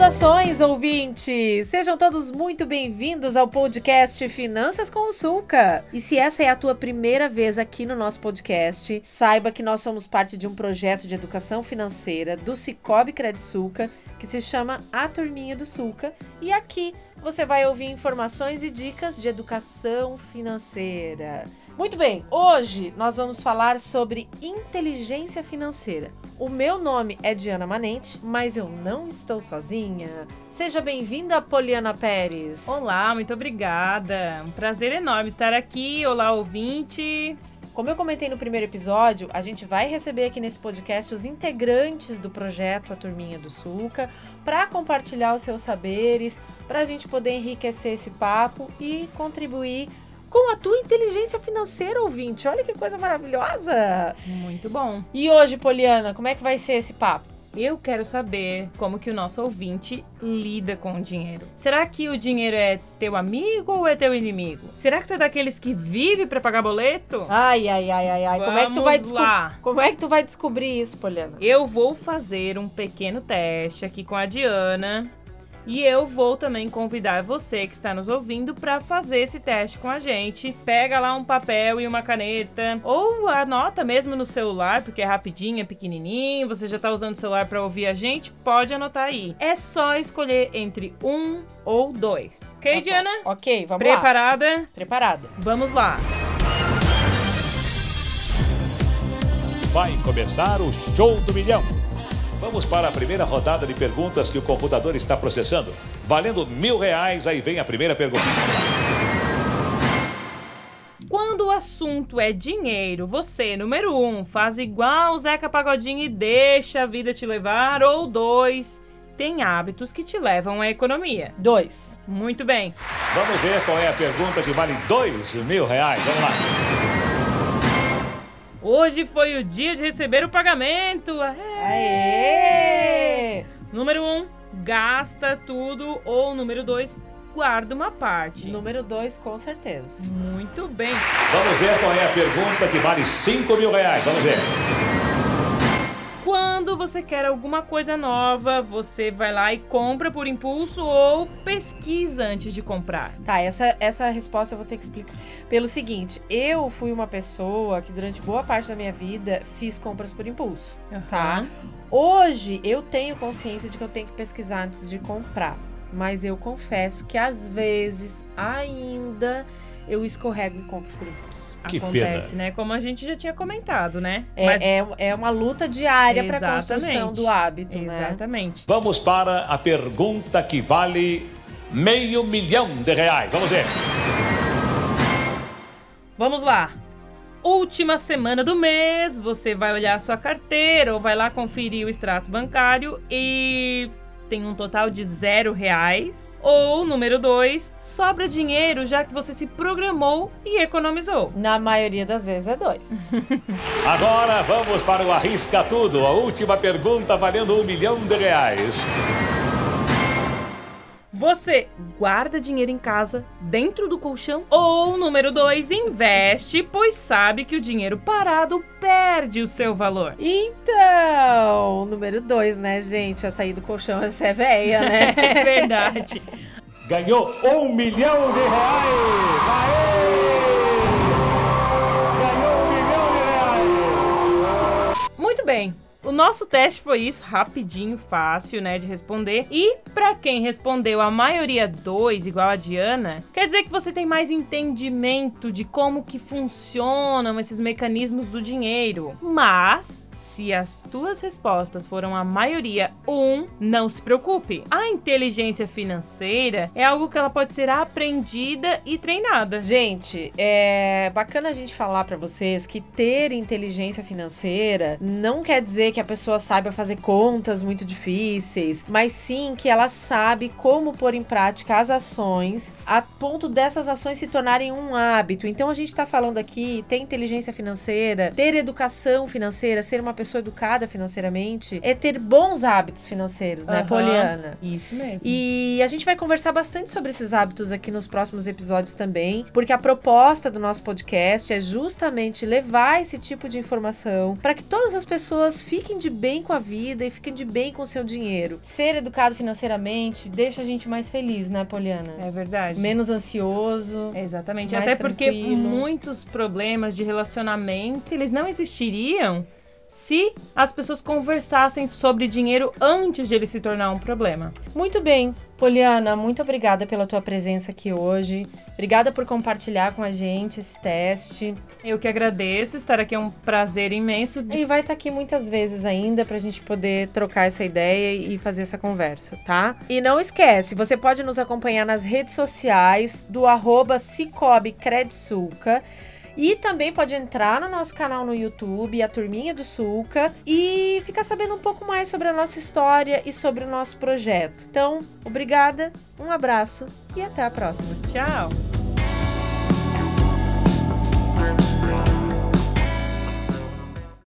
Saudações, ouvintes! Sejam todos muito bem-vindos ao podcast Finanças com o Sulca. E se essa é a tua primeira vez aqui no nosso podcast, saiba que nós somos parte de um projeto de educação financeira do Cicobi Sulca que se chama A Turminha do Sulca. E aqui você vai ouvir informações e dicas de educação financeira. Muito bem, hoje nós vamos falar sobre inteligência financeira. O meu nome é Diana Manente, mas eu não estou sozinha. Seja bem-vinda, Poliana Pérez. Olá, muito obrigada. Um prazer enorme estar aqui. Olá, ouvinte. Como eu comentei no primeiro episódio, a gente vai receber aqui nesse podcast os integrantes do projeto A Turminha do Sulca para compartilhar os seus saberes, para a gente poder enriquecer esse papo e contribuir com a tua inteligência financeira, ouvinte. Olha que coisa maravilhosa! Muito bom. E hoje, Poliana, como é que vai ser esse papo? Eu quero saber como que o nosso ouvinte lida com o dinheiro. Será que o dinheiro é teu amigo ou é teu inimigo? Será que tu é daqueles que vive para pagar boleto? Ai, ai, ai, ai, ai. Vamos como é que tu vai lá. Como é que tu vai descobrir isso, Poliana? Eu vou fazer um pequeno teste aqui com a Diana e eu vou também convidar você que está nos ouvindo para fazer esse teste com a gente. Pega lá um papel e uma caneta, ou anota mesmo no celular, porque é rapidinho, é pequenininho, você já está usando o celular para ouvir a gente, pode anotar aí. É só escolher entre um ou dois. Ok, Tá Diana? Ok, vamos Preparada? lá. Preparada. Vamos lá. Vai começar o Show do Milhão. Vamos para a primeira rodada de perguntas que o computador está processando. Valendo mil reais, aí vem a primeira pergunta. Quando o assunto é dinheiro, você, número um, faz igual o Zeca Pagodinho e deixa a vida te levar, ou dois, tem hábitos que te levam à economia. Dois. Muito bem. Vamos ver qual é a pergunta que vale dois mil reais. Vamos lá. Hoje foi o dia de receber o pagamento. Aê! Aê! Número um, gasta tudo. Ou número dois, guarda uma parte. Número dois, com certeza. Muito bem. Vamos ver qual é a pergunta que vale cinco mil reais. Vamos ver. Quando você quer alguma coisa nova, você vai lá e compra por impulso ou pesquisa antes de comprar. Tá, essa, essa resposta eu vou ter que explicar. Pelo seguinte, eu fui uma pessoa que durante boa parte da minha vida fiz compras por impulso, tá? Aham. Hoje eu tenho consciência de que eu tenho que pesquisar antes de comprar. Mas eu confesso que às vezes ainda eu escorrego e compro por impulso. Que Acontece, pena. né? Como a gente já tinha comentado, né? É, Mas- é, é uma luta diária para Exatamente. construção do hábito, né? Exatamente. Vamos para a pergunta que vale meio milhão de reais. Vamos ver. Vamos lá. Última semana do mês, você vai olhar a sua carteira ou vai lá conferir o extrato bancário e tem um total de zero reais. Ou, número dois, sobra dinheiro já que você se programou e economizou. Na maioria das vezes é dois. Agora vamos para o Arrisca Tudo. A última pergunta valendo um milhão de reais. Você guarda dinheiro em casa, dentro do colchão? Ou, número dois, investe, pois sabe que o dinheiro parado perde o seu valor. então, número dois, né, gente? A sair do colchão essa é véia, né? É verdade. Ganhou um milhão de reais! Aê! Ganhou um milhão de reais! Muito bem. O nosso teste foi isso, rapidinho, fácil, né, de responder. E pra quem respondeu a maioria dois, igual a Diana, quer dizer que você tem mais entendimento de como que funcionam esses mecanismos do dinheiro. Mas se as tuas respostas foram a maioria um, não se preocupe. A inteligência financeira é algo que ela pode ser aprendida e treinada. Gente, é bacana a gente falar pra vocês que ter inteligência financeira não quer dizer que a pessoa saiba fazer contas muito difíceis, mas sim que ela sabe como pôr em prática as ações a ponto dessas ações se tornarem um hábito. Então a gente tá falando aqui ter inteligência financeira, ter educação financeira, ser uma uma pessoa educada financeiramente é ter bons hábitos financeiros, né, Aham, Poliana? Isso mesmo. E a gente vai conversar bastante sobre esses hábitos aqui nos próximos episódios também, porque a proposta do nosso podcast é justamente levar esse tipo de informação para que todas as pessoas fiquem de bem com a vida e fiquem de bem com o seu dinheiro. Ser educado financeiramente deixa a gente mais feliz, né, Poliana? É verdade. Menos ansioso. Exatamente. mais Até porque tranquilo. muitos problemas de relacionamento, eles não existiriam se as pessoas conversassem sobre dinheiro antes de ele se tornar um problema. Muito bem. Poliana, muito obrigada pela tua presença aqui hoje. Obrigada por compartilhar com a gente esse teste. Eu que agradeço, estar aqui é um prazer imenso. De... E vai estar aqui muitas vezes ainda pra gente poder trocar essa ideia e fazer essa conversa, tá? E não esquece, você pode nos acompanhar nas redes sociais do arroba Cicobi Credsulca. E também pode entrar no nosso canal no YouTube, a Turminha do Sulca, e ficar sabendo um pouco mais sobre a nossa história e sobre o nosso projeto. Então, obrigada, um abraço e até a próxima. Tchau!